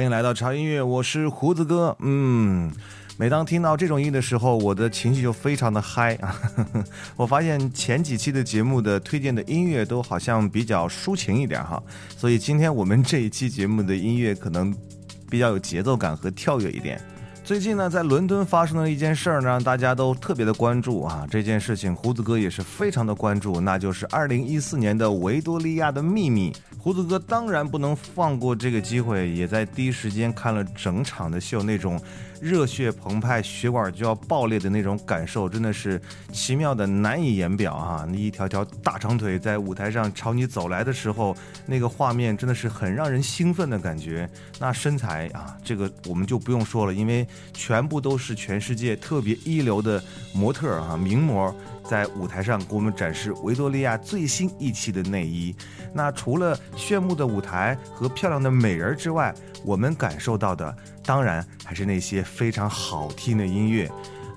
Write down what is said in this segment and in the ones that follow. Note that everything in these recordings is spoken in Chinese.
欢迎来到潮音乐，我是胡子哥。嗯，每当听到这种音的时候，我的情绪就非常的嗨啊！我发现前几期的节目的推荐的音乐都好像比较抒情一点哈，所以今天我们这一期节目的音乐可能比较有节奏感和跳跃一点。最近呢，在伦敦发生了一件事儿，让大家都特别的关注啊！这件事情，胡子哥也是非常的关注，那就是二零一四年的维多利亚的秘密。胡子哥当然不能放过这个机会，也在第一时间看了整场的秀，那种。热血澎湃，血管就要爆裂的那种感受，真的是奇妙的难以言表啊！那一条条大长腿在舞台上朝你走来的时候，那个画面真的是很让人兴奋的感觉。那身材啊，这个我们就不用说了，因为全部都是全世界特别一流的模特啊，名模。在舞台上给我们展示维多利亚最新一期的内衣。那除了炫目的舞台和漂亮的美人之外，我们感受到的当然还是那些非常好听的音乐。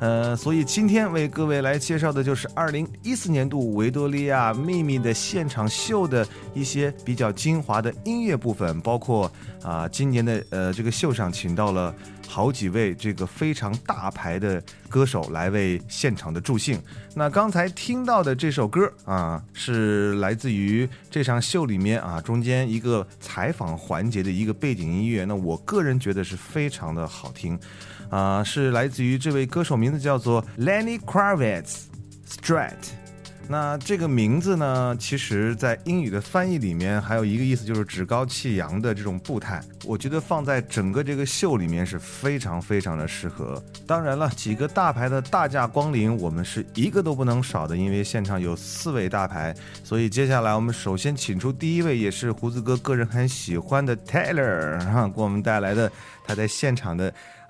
呃，所以今天为各位来介绍的就是二零一四年度维多利亚秘密的现场秀的一些比较精华的音乐部分，包括啊，今年的呃这个秀上请到了。好几位这个非常大牌的歌手来为现场的助兴。那刚才听到的这首歌啊，是来自于这场秀里面啊中间一个采访环节的一个背景音乐。那我个人觉得是非常的好听，啊，是来自于这位歌手，名字叫做 Lenny Kravitz，Strat。那这个名字呢，其实，在英语的翻译里面，还有一个意思就是趾高气扬的这种步态。我觉得放在整个这个秀里面是非常非常的适合。当然了，几个大牌的大驾光临，我们是一个都不能少的，因为现场有四位大牌。所以接下来我们首先请出第一位，也是胡子哥个人很喜欢的 Taylor 哈，给我们带来的他在现场的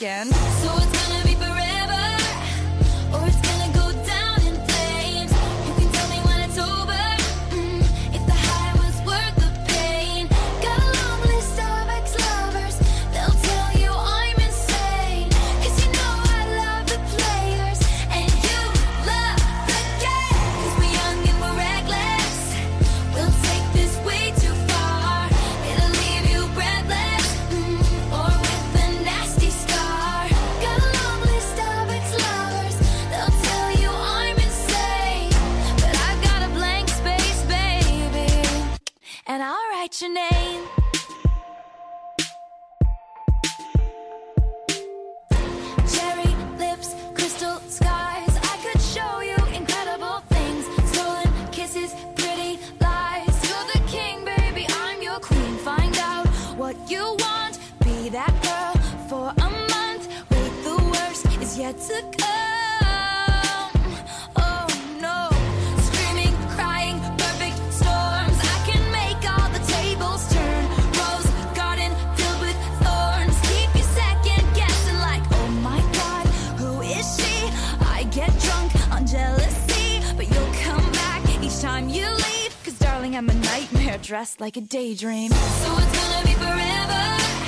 weekend. I'm a nightmare dressed like a daydream. So it's gonna be forever,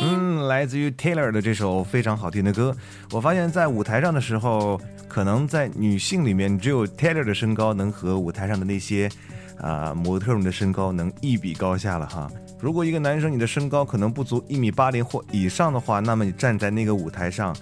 嗯，来自于 Taylor 的这首非常好听的歌，我发现，在舞台上的时候，可能在女性里面，只有 Taylor 的身高能和舞台上的那些啊、模特们的身高能一比高下了哈。如果一个男生你的身高可能不足一米八零或以上的话，那么你站在那个舞台上，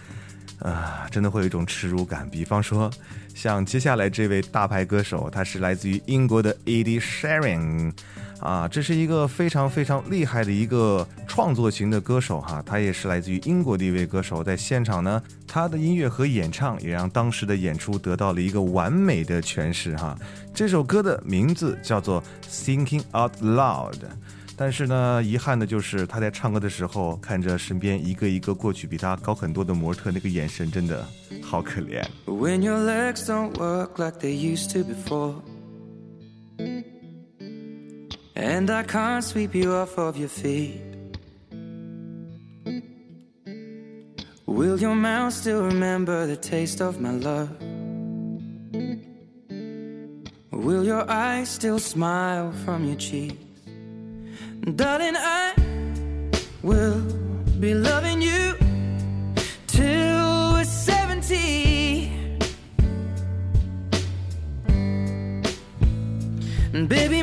啊，真的会有一种耻辱感。比方说，像接下来这位大牌歌手，他是来自于英国的 Ed Sheeran，啊，这是一个非常非常厉害的一个创作型的歌手哈，他也是来自于英国的一位歌手，在现场呢，他的音乐和演唱也让当时的演出得到了一个完美的诠释哈。这首歌的名字叫做《Thinking Out Loud》。但是呢，遗憾的就是他在唱歌的时候，看着身边一个一个过去比他高很多的模特，那个眼神真的好可怜。When your legs don't work like they used to before. And I can't sweep you off of your feet. Will your mouth still remember the taste of my love? Will your eyes still smile from your cheeks? Darling, I will be loving you till we're 70. And baby,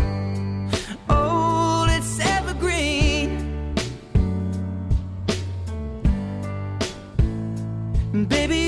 Baby,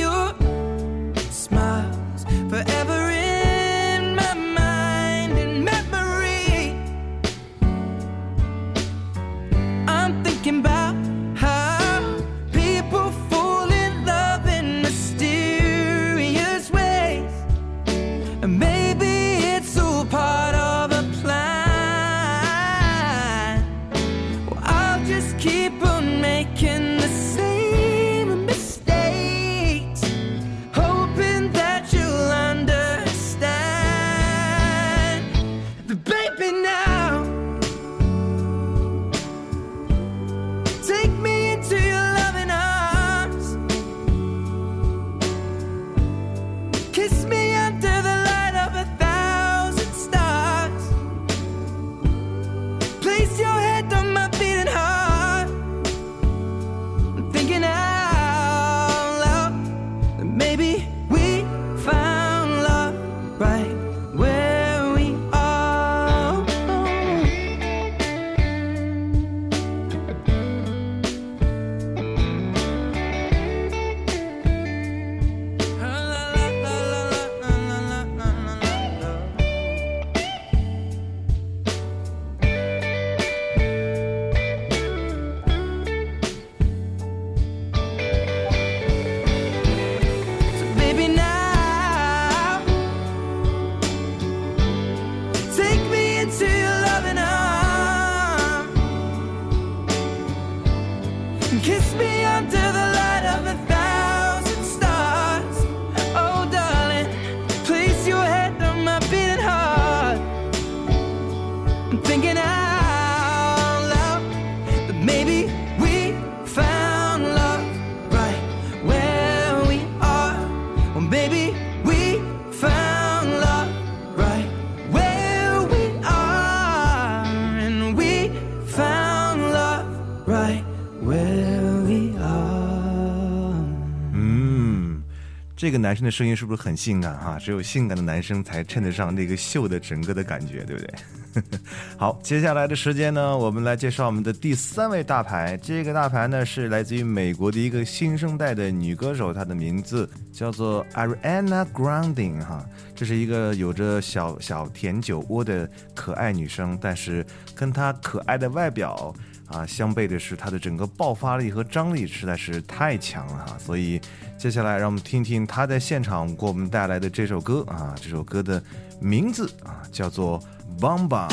这个男生的声音是不是很性感哈、只有性感的男生才衬得上那个秀的整个的感觉，对不对？好，接下来的时间呢，我们来介绍我们的第三位大牌。这个大牌呢是来自于美国的一个新生代的女歌手，她的名字叫做 Ariana Grande 哈。这是一个有着小小甜酒窝的可爱女生，但是跟她可爱的外表啊相悖的是，他的整个爆发力和张力实在是太强了哈。所以接下来让我们听听他在现场给我们带来的这首歌啊，这首歌的名字啊叫做。Bamba。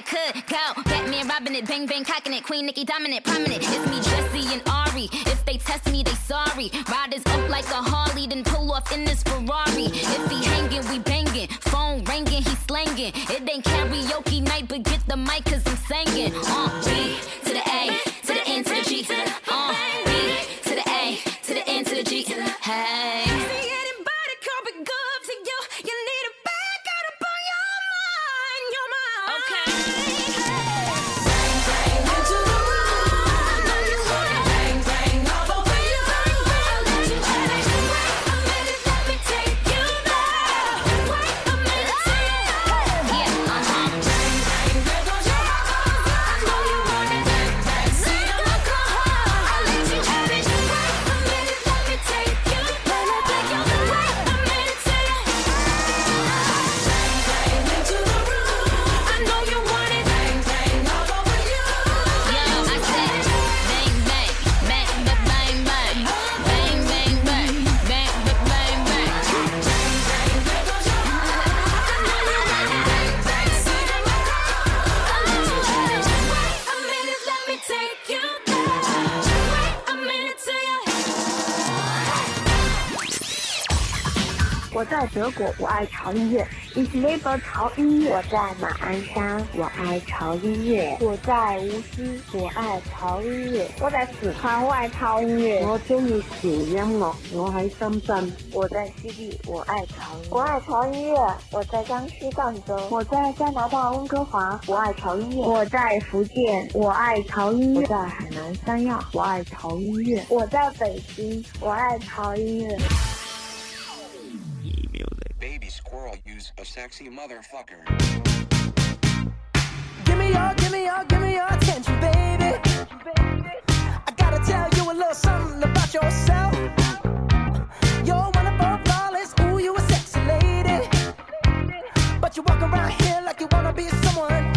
That could go. Batman robbing it, bang bang cocking it, Queen Nicki dominant, prominent. It's me, Jesse and Ari. If they test me, they sorry. Riders up like a Harley, then pull off in this Ferrari. If he hanging, we banging. Phone ringing, he slanging. It ain't karaoke night, but get the mic, cause I'm singing. Uh, 德国，我爱潮音乐。Ich liebe 潮音乐。我在马鞍山，我爱潮音乐。我在无锡，我爱潮音樂。我在四川，我愛潮音樂。我中意潮音樂，我喺深圳。我在西地，我愛潮。我愛潮音樂。我在江西赣州。我在加拿大温哥華，我愛潮音樂。我在福建，我愛潮音樂。我在海南三亞，我愛潮音樂。我在北京，我愛潮音樂。Baby squirrel use a sexy motherfucker. Give me your, give me your, give me your attention, baby. I gotta tell you a little something about yourself. You're wonderful, flawless, ooh, you a sexy lady. But you walk around here like you wanna be someone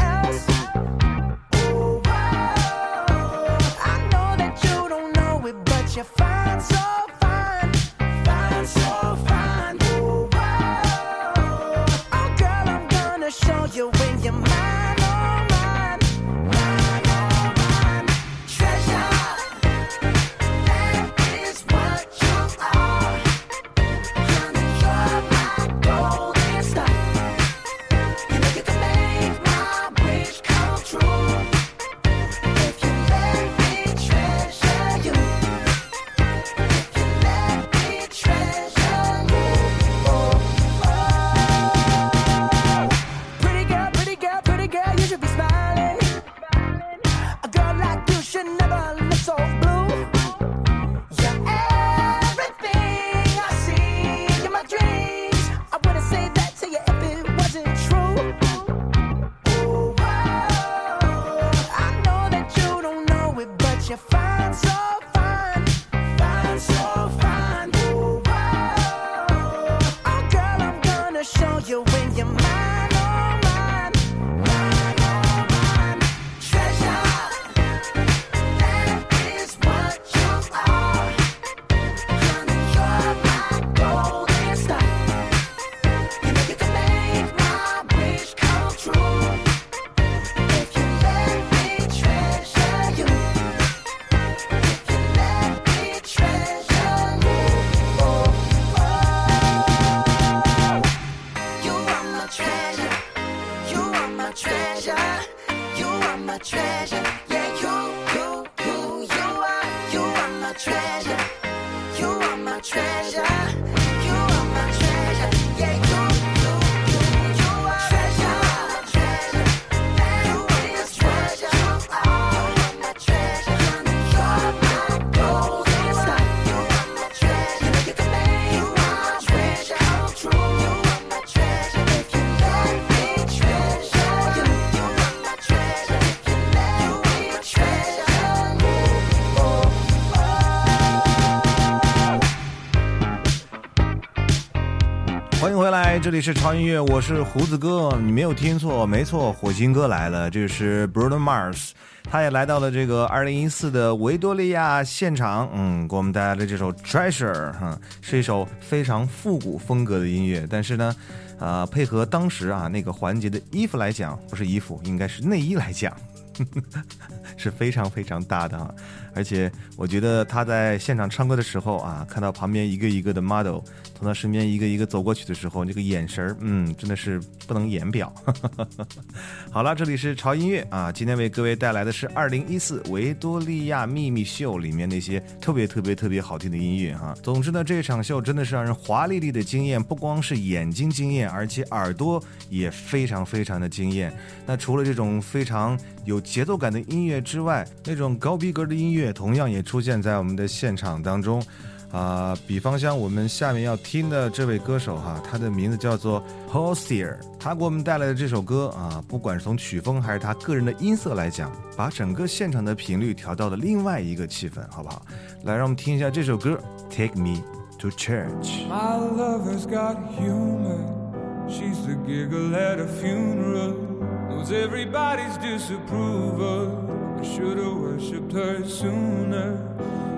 这里是超音乐，我是胡子哥。你没有听错，没错，火星哥来了，这是 Bruno Mars，他也来到了这个2014的维多利亚现场，嗯，给我们带来了这首 Treasure，哈、是一首非常复古风格的音乐，但是呢，啊、配合当时啊那个环节的衣服来讲，不是衣服，应该是内衣来讲。是非常非常大的啊！而且我觉得他在现场唱歌的时候啊，看到旁边一个一个的 model 从他身边一个一个走过去的时候，那个眼神儿，嗯，真的是不能言表。好了，这里是潮音乐啊，今天为各位带来的是2014维多利亚秘密秀里面那些特别特别特别好听的音乐哈、总之呢，这场秀真的是让人华丽丽的惊艳，不光是眼睛惊艳，而且耳朵也非常非常的惊艳。那除了这种非常有节奏感的音乐之外，那种高逼格的音乐同样也出现在我们的现场当中。啊、比方像我们下面要听的这位歌手哈，他的名字叫做 Holster，他给我们带来的这首歌啊，不管是从曲风还是他个人的音色来讲，把整个现场的频率调到了另外一个气氛，好不好？来，让我们听一下这首歌《Take Me to Church》。My lover's got humor. She's the giggle at a funeral. Knows everybody's disapproval. I should have worshipped her sooner.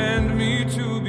Command me to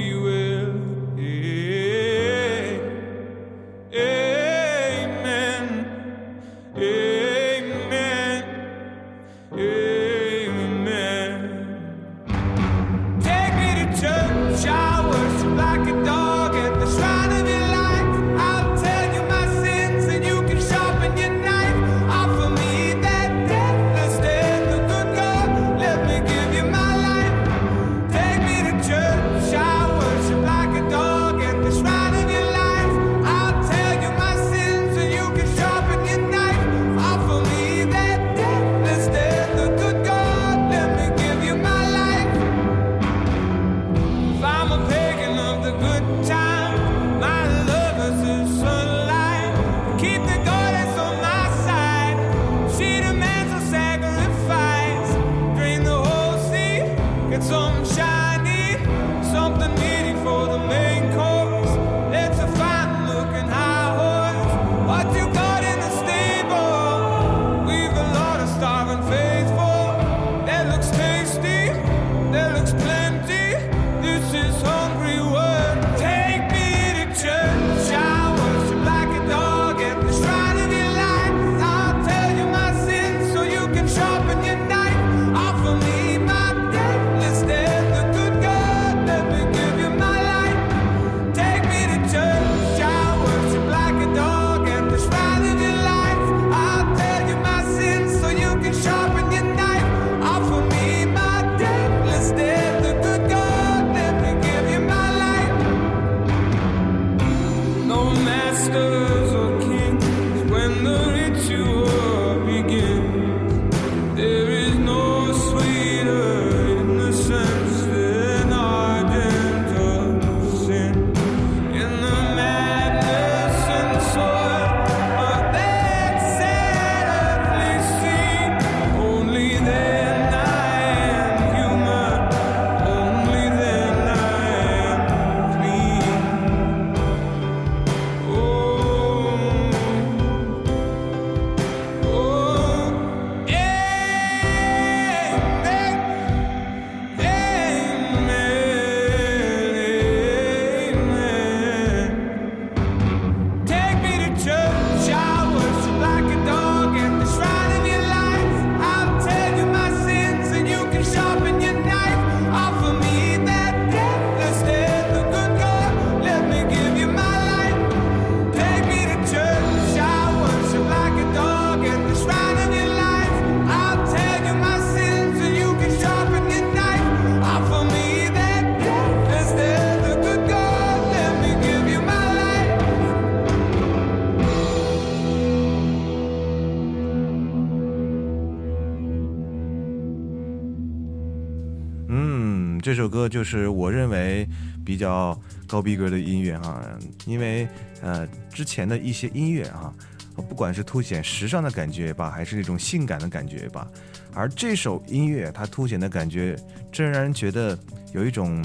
就是我认为比较高逼格的音乐哈，因为呃之前的一些音乐哈，不管是凸显时尚的感觉吧，还是那种性感的感觉吧，而这首音乐它凸显的感觉，真让人觉得有一种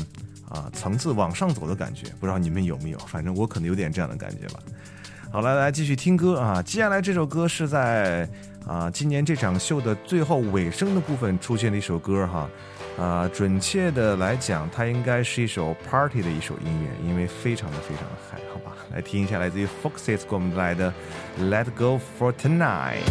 啊层次往上走的感觉，不知道你们有没有？反正我可能有点这样的感觉吧。好，来来继续听歌啊！接下来这首歌是在啊今年这场秀的最后尾声的部分出现了一首歌哈，啊准确的来讲，它应该是一首 party 的一首音乐，因为非常的非常的嗨，好吧？来听一下来自于 Foxes 给我们带来的 Let Go for Tonight。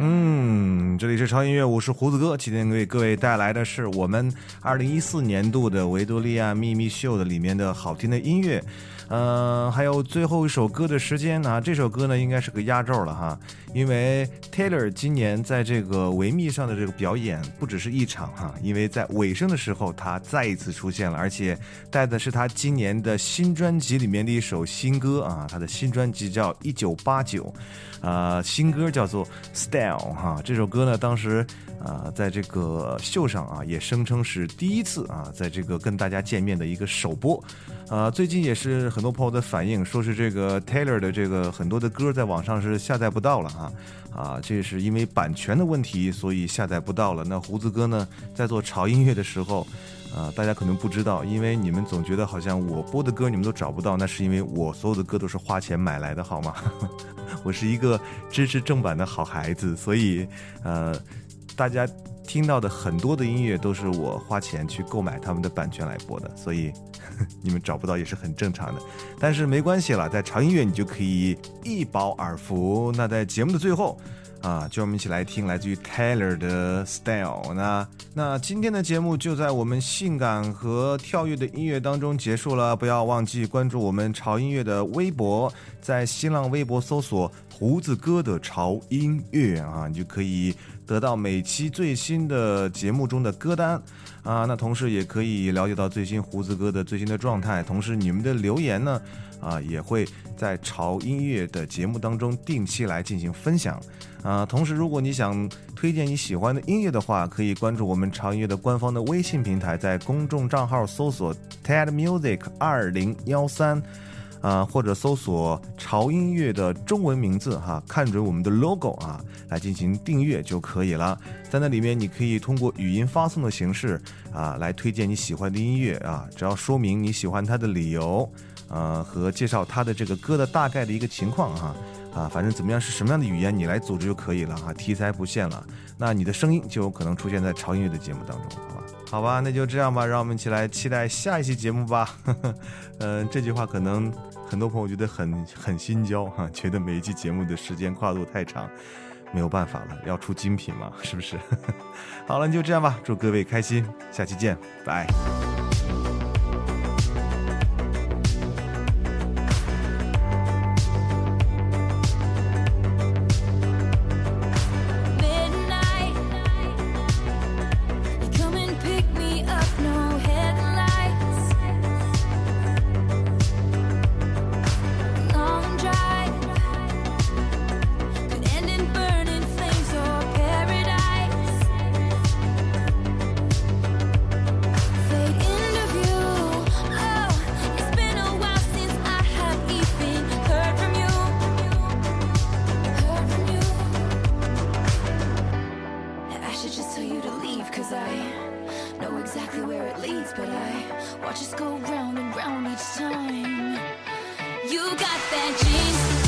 嗯，这里是超音乐，我是胡子哥。今天为各位带来的是我们二零一四年度的维多利亚秘密秀的里面的好听的音乐，呃，还有最后一首歌的时间啊，这首歌呢应该是个压轴了哈，因为 Taylor 今年在这个维密上的这个表演不只是一场哈，因为在尾声的时候他再一次出现了，而且带的是他今年的新专辑里面的一首新歌啊，他的新专辑叫《一九八九》，啊，新歌叫做《Style》哈，这首歌呢当时啊，在这个秀上啊，也声称是第一次啊，在这个跟大家见面的一个首播。啊，最近也是很多朋友的反应，说是这个 Taylor 的这个很多的歌在网上是下载不到了啊啊，这是因为版权的问题，所以下载不到了。那胡子哥呢，在做潮音乐的时候，啊，大家可能不知道，因为你们总觉得好像我播的歌你们都找不到，那是因为我所有的歌都是花钱买来的，好吗？我是一个支持正版的好孩子，所以呃，大家听到的很多的音乐都是我花钱去购买他们的版权来播的，所以 你们找不到也是很正常的。但是没关系了，在潮音乐你就可以一饱耳福。那在节目的最后。啊，就我们一起来听来自于 Taylor 的 Style。那那今天的节目就在我们性感和跳跃的音乐当中结束了。不要忘记关注我们潮音乐的微博，在新浪微博搜索“胡子哥的潮音乐”啊，你就可以得到每期最新的节目中的歌单啊。那同时也可以了解到最新胡子哥的最新的状态。同时你们的留言呢，啊，也会在潮音乐的节目当中定期来进行分享。啊，同时，如果你想推荐你喜欢的音乐的话，可以关注我们潮音乐的官方的微信平台，在公众账号搜索 TED Music 二零幺三，啊，或者搜索潮音乐的中文名字哈，看准我们的 logo 啊，来进行订阅就可以了。在那里面，你可以通过语音发送的形式啊，来推荐你喜欢的音乐啊，只要说明你喜欢它的理由，呃，和介绍它的这个歌的大概的一个情况哈。啊，反正怎么样是什么样的语言，你来组织就可以了哈，题材不限了，那你的声音就有可能出现在潮音乐的节目当中，好吧？那就这样吧，让我们一起来期待下一期节目吧。嗯，这句话可能很多朋友觉得很很心焦哈，觉得每一期节目的时间跨度太长，没有办法了，要出精品嘛，是不是？好了，就这样吧，祝各位开心，下期见，拜。Should just tell you to leave, cause I know exactly where it leads, but I watch us go round and round each time. You got that jeans,